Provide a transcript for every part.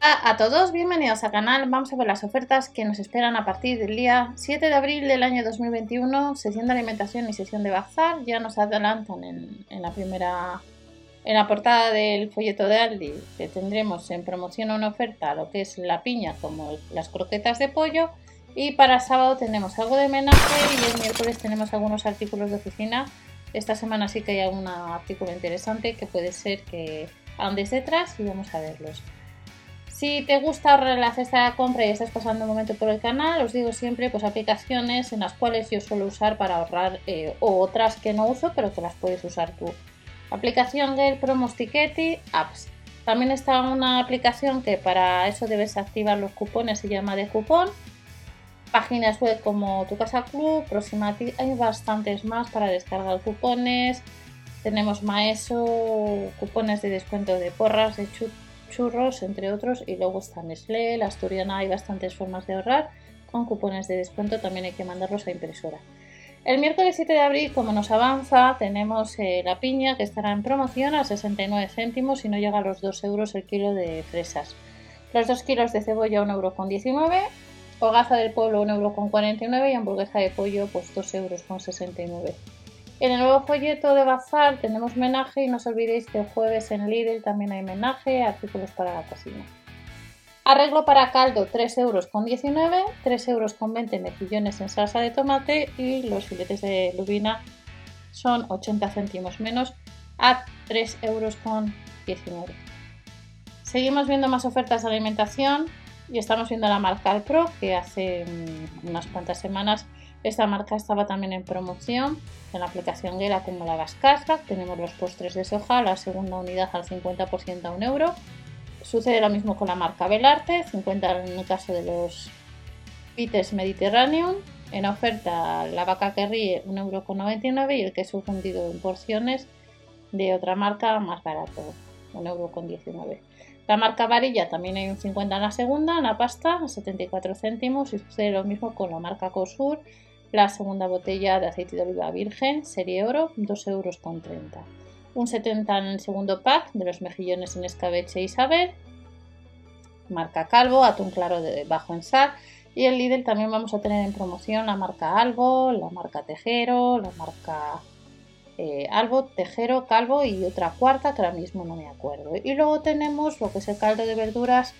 a todos, bienvenidos al canal. Vamos a ver las ofertas que nos esperan a partir del día 7 de abril del año 2021, sesión de alimentación y sesión de bazar. Ya nos adelantan en, la primera, en la portada del folleto de Aldi, que tendremos en promoción una oferta lo que es la piña como las croquetas de pollo. Y para sábado tenemos algo de menaje y el miércoles tenemos algunos artículos de oficina. Esta semana sí que hay algún artículo interesante que puede ser que andes detrás y vamos a verlos. Si te gusta ahorrar la cesta de compra y estás pasando un momento por el canal, os digo siempre pues aplicaciones en las cuales yo suelo usar para ahorrar eh, o otras que no uso pero que las puedes usar tú. Aplicación del Promos Tickety, Apps. También está una aplicación que para eso debes activar los cupones, se llama de cupón. Páginas web como Tu Casa Club, Proximati, hay bastantes más para descargar cupones. Tenemos Maeso, cupones de descuento de porras, de chut churros, entre otros, y luego está Nestlé, la Asturiana, hay bastantes formas de ahorrar, con cupones de descuento también hay que mandarlos a impresora. El miércoles 7 de abril, como nos avanza, tenemos eh, la piña que estará en promoción a 69 céntimos y no llega a los 2 euros el kilo de fresas. Los 2 kilos de cebolla 1,19 euro, hogaza del pueblo 1,49 euro y hamburguesa de pollo pues 2,69 euros. En el nuevo folleto de Bazar tenemos menaje y no os olvidéis que el jueves en Lidl también hay menaje, artículos para la cocina. Arreglo para caldo 3 euros con 19, 3 euros con 20 mejillones en salsa de tomate y los filetes de lubina son 80 céntimos menos a 3 euros con 19. Seguimos viendo más ofertas de alimentación y estamos viendo la marca Alpro que hace mm, unas cuantas semanas esta marca estaba también en promoción en la aplicación Gela como la Cashback. Tenemos los postres de soja, la segunda unidad al 50% a un euro. Sucede lo mismo con la marca Belarte, 50 en el caso de los Pites Mediterranean. En oferta la vaca que ríe 1,99€ y el queso fundido en porciones de otra marca más barato, 1,19€. La marca Varilla también hay un 50 en la segunda, en la pasta a 74 céntimos y sucede lo mismo con la marca Cosur la segunda botella de aceite de oliva virgen, serie oro, 2,30 euros. Un 70 en el segundo pack de los mejillones en escabeche Isabel. Marca Calvo, atún claro de bajo en sal. Y el Lidl también vamos a tener en promoción la marca Albo, la marca Tejero, la marca eh, Albo, Tejero, Calvo y otra cuarta que ahora mismo no me acuerdo. Y luego tenemos lo que es el caldo de verduras,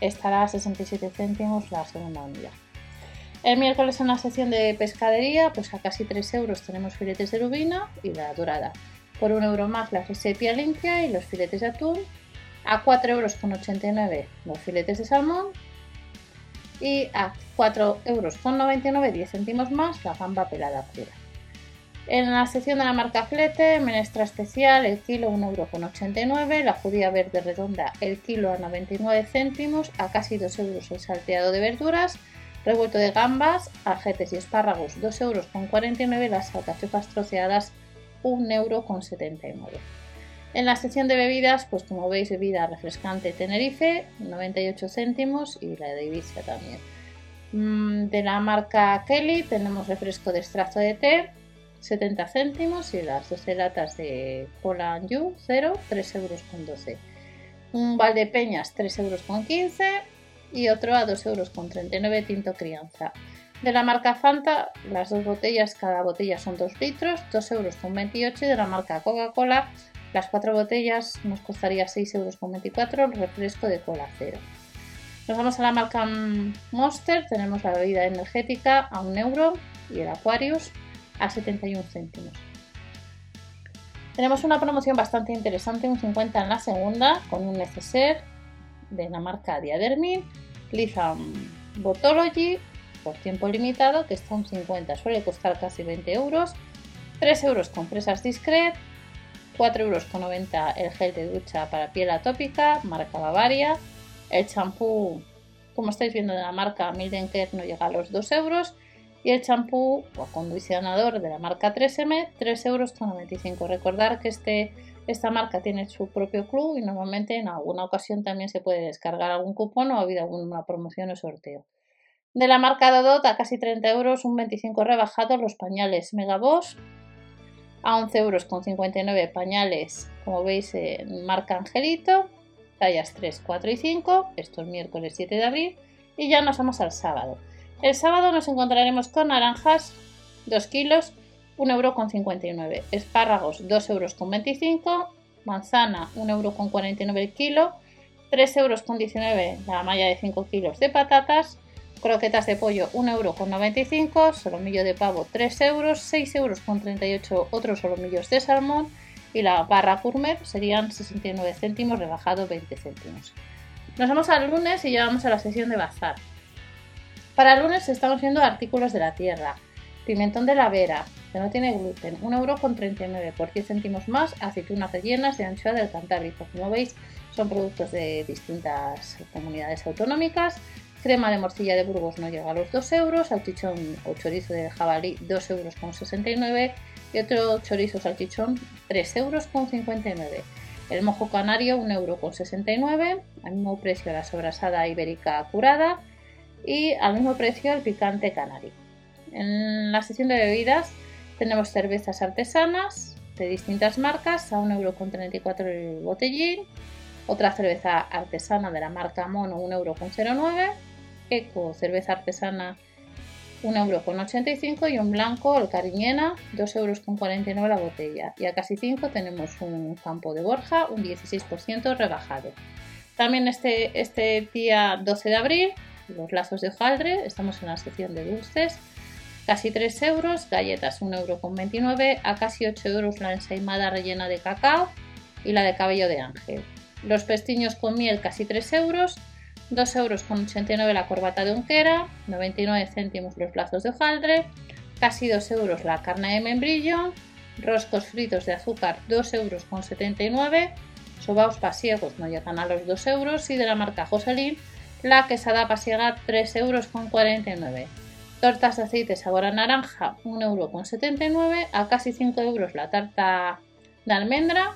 estará a 67 céntimos la segunda unidad. El miércoles en la sección de pescadería, pues a casi 3 euros tenemos filetes de lubina y la dorada. Por 1 euro más la sepia limpia y los filetes de atún. A 4,89 euros los filetes de salmón. Y a 4,99 euros 10 céntimos más la gamba pelada cruda. En la sección de la marca Flete, menestra especial, el kilo 1,89€, la judía verde redonda, el kilo a 99 céntimos, a casi 2 euros el salteado de verduras, Revuelto de gambas, ajetes y espárragos 2,49 euros, las alcachofas troceadas 1,79 euros. En la sección de bebidas, pues como veis, bebida refrescante Tenerife, 98 céntimos y la de Ibiza también. Mm, de la marca Kelly tenemos refresco de extracto de té, 70 céntimos y las 12 latas de Cola You 0, 3 euros con 12. Un balde peñas, 3 euros con 15 y otro a 2,39 euros tinto crianza. De la marca Fanta, las dos botellas, cada botella son 2 litros, 2,28 euros. Y de la marca Coca-Cola, las cuatro botellas nos costaría 6,24 euros el refresco de cola cero. Nos vamos a la marca Monster, tenemos la bebida energética a 1 euro y el Aquarius a 71 céntimos. Tenemos una promoción bastante interesante, un 50 en la segunda, con un neceser de la marca Diadermin, Litham Botology por tiempo limitado, que está un 50, suele costar casi 20 euros, 3 euros con fresas discret, 4 euros con 90 el gel de ducha para piel atópica, marca Bavaria, el champú, como estáis viendo de la marca Milden Care, no llega a los 2 euros, y el champú o acondicionador de la marca 3M, 3 euros con 95. Recordar que este esta marca tiene su propio club y normalmente en alguna ocasión también se puede descargar algún cupón o ha habido alguna promoción o sorteo. De la marca Dodot a casi 30 euros, un 25 rebajado los pañales Megaboss. A 11 euros con 59 pañales, como veis, en marca Angelito. tallas 3, 4 y 5, esto es miércoles 7 de abril, y ya nos vamos al sábado. El sábado nos encontraremos con naranjas 2 kilos, 1,59 euro, espárragos 2,25 euros, manzana 1,49 euro el kilo, 3,19 euros la malla de 5 kilos de patatas, croquetas de pollo 1,95 euro, solomillo de pavo 3 euros, 6,38 euros otros solomillos de salmón y la barra gourmet serían 69 céntimos rebajado 20 céntimos. Nos vamos al lunes y llevamos a la sesión de bazar. Para el lunes estamos viendo artículos de la tierra, pimentón de la vera, que no tiene gluten, 1,39€ por 10 céntimos más, aceitunas rellenas de anchoa del Cantábrico. Como veis, son productos de distintas comunidades autonómicas. Crema de morcilla de Burgos no llega a los 2 euros, salchichón o chorizo de jabalí 2 euros con 69 y otro chorizo salchichón 3 euros con 59. El mojo canario 1 euro con 69, al mismo precio la sobrasada ibérica curada y al mismo precio el picante canario. En la sección de bebidas tenemos cervezas artesanas de distintas marcas a 1,34€ el botellín, otra cerveza artesana de la marca Mono 1,09€, Eco cerveza artesana 1,85€ y un blanco, el Cariñena, 2,49€ la botella. Y a casi 5 tenemos un campo de Borja, un 16% rebajado. También este, este día 12 de abril, los lazos de hojaldre, estamos en la sección de dulces, casi 3 euros, galletas 1,29 euro, a casi 8 euros la ensaimada rellena de cacao y la de cabello de ángel. Los pestiños con miel casi 3 euros, 2 euros con 89 la corbata de unquera, 99 céntimos los plazos de hojaldre, casi 2 euros la carne de membrillo, roscos fritos de azúcar 2 euros con 79, sobaos pasiegos no llegan a los 2 euros y de la marca Joselín la quesada pasiega 3 euros con 49. Tortas de aceite sabor a naranja, 1,79€, a casi 5 euros la tarta de almendra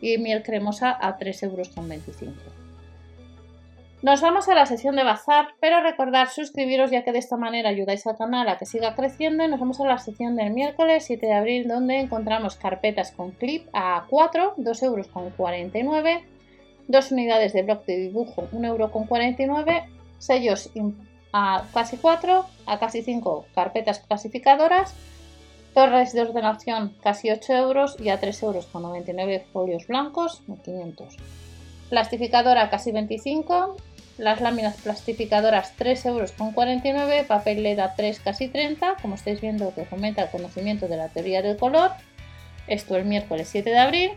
y miel cremosa a 3,25€. Nos vamos a la sesión de bazar, pero recordad suscribiros ya que de esta manera ayudáis al canal a que siga creciendo nos vamos a la sección del miércoles 7 de abril donde encontramos carpetas con clip a 4, 2,49€, dos unidades de bloc de dibujo, 1,49€, sellos a casi 4, a casi 5 carpetas clasificadoras, torres de ordenación casi 8 euros y a 3 euros con 99 folios blancos, 500. Plastificadora casi 25, las láminas plastificadoras 3 euros con 49, papel LED 3 casi 30, como estáis viendo que fomenta el conocimiento de la teoría del color. Esto el miércoles 7 de abril.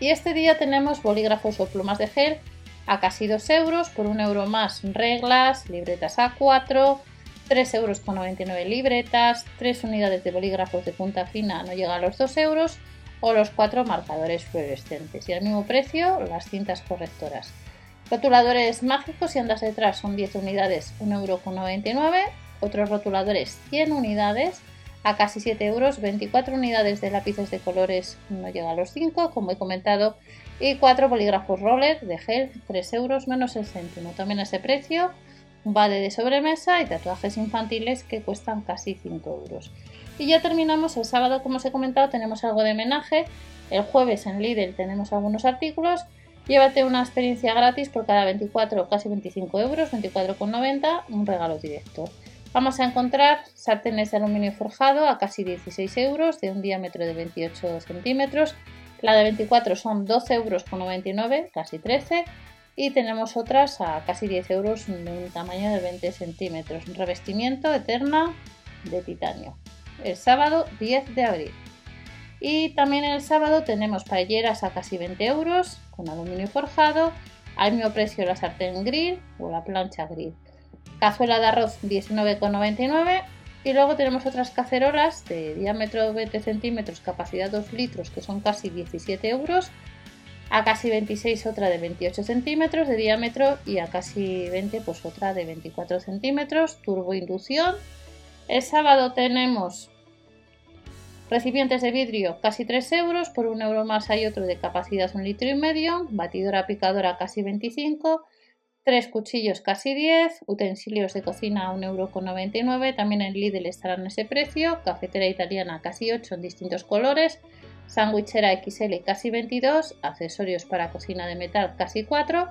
Y este día tenemos bolígrafos o plumas de gel a casi 2 euros, por 1 euro más reglas, libretas A4, 3 euros con 99 libretas, 3 unidades de bolígrafos de punta fina no llega a los 2 euros o los 4 marcadores fluorescentes y al mismo precio las cintas correctoras. Rotuladores mágicos y andas detrás son 10 unidades, 1 euro con 99, otros rotuladores 100 unidades a casi 7 euros, 24 unidades de lápices de colores no llega a los 5, como he comentado, y 4 bolígrafos roller de gel, 3 euros menos el céntimo. También a ese precio, un vale de sobremesa y tatuajes infantiles que cuestan casi 5 euros. Y ya terminamos el sábado, como os he comentado, tenemos algo de homenaje. El jueves en Lidl tenemos algunos artículos. Llévate una experiencia gratis por cada 24, casi 25 euros, 24,90, un regalo directo. Vamos a encontrar sartenes de aluminio forjado a casi 16 euros, de un diámetro de 28 centímetros, la de 24 son 12,99 euros, casi 13. Y tenemos otras a casi 10 euros de un tamaño de 20 centímetros. Revestimiento eterna de titanio. El sábado 10 de abril. Y también el sábado tenemos paelleras a casi 20 euros con aluminio forjado. Al mismo precio la sartén grill o la plancha grill. Cazuela de arroz 19,99 y luego tenemos otras cacerolas de diámetro 20 centímetros, capacidad 2 litros, que son casi 17 euros. A casi 26 otra de 28 centímetros de diámetro y a casi 20 pues otra de 24 centímetros, turbo inducción. El sábado tenemos recipientes de vidrio casi 3 euros, por 1 euro más hay otro de capacidad 1 litro y medio, batidora picadora casi 25 3 cuchillos casi 10, utensilios de cocina 1,99€, también en Lidl estarán ese precio, cafetera italiana casi 8 en distintos colores, sandwichera XL casi 22, accesorios para cocina de metal casi 4,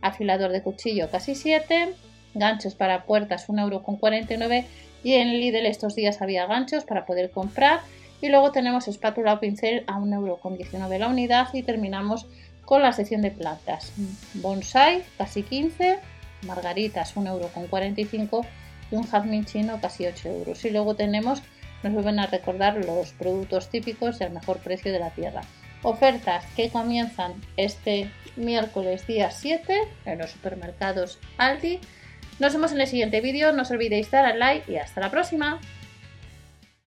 afilador de cuchillo casi 7, ganchos para puertas 1,49€ y en Lidl estos días había ganchos para poder comprar y luego tenemos espátula o pincel a 1,19€ la unidad y terminamos con la sección de plantas. Bonsai casi 15, margaritas 1,45€ y un jazmín chino casi 8 euros. Y luego tenemos nos vuelven a recordar los productos típicos y al mejor precio de la tierra. Ofertas que comienzan este miércoles día 7 en los supermercados Aldi. Nos vemos en el siguiente vídeo, no os olvidéis dar al like y hasta la próxima.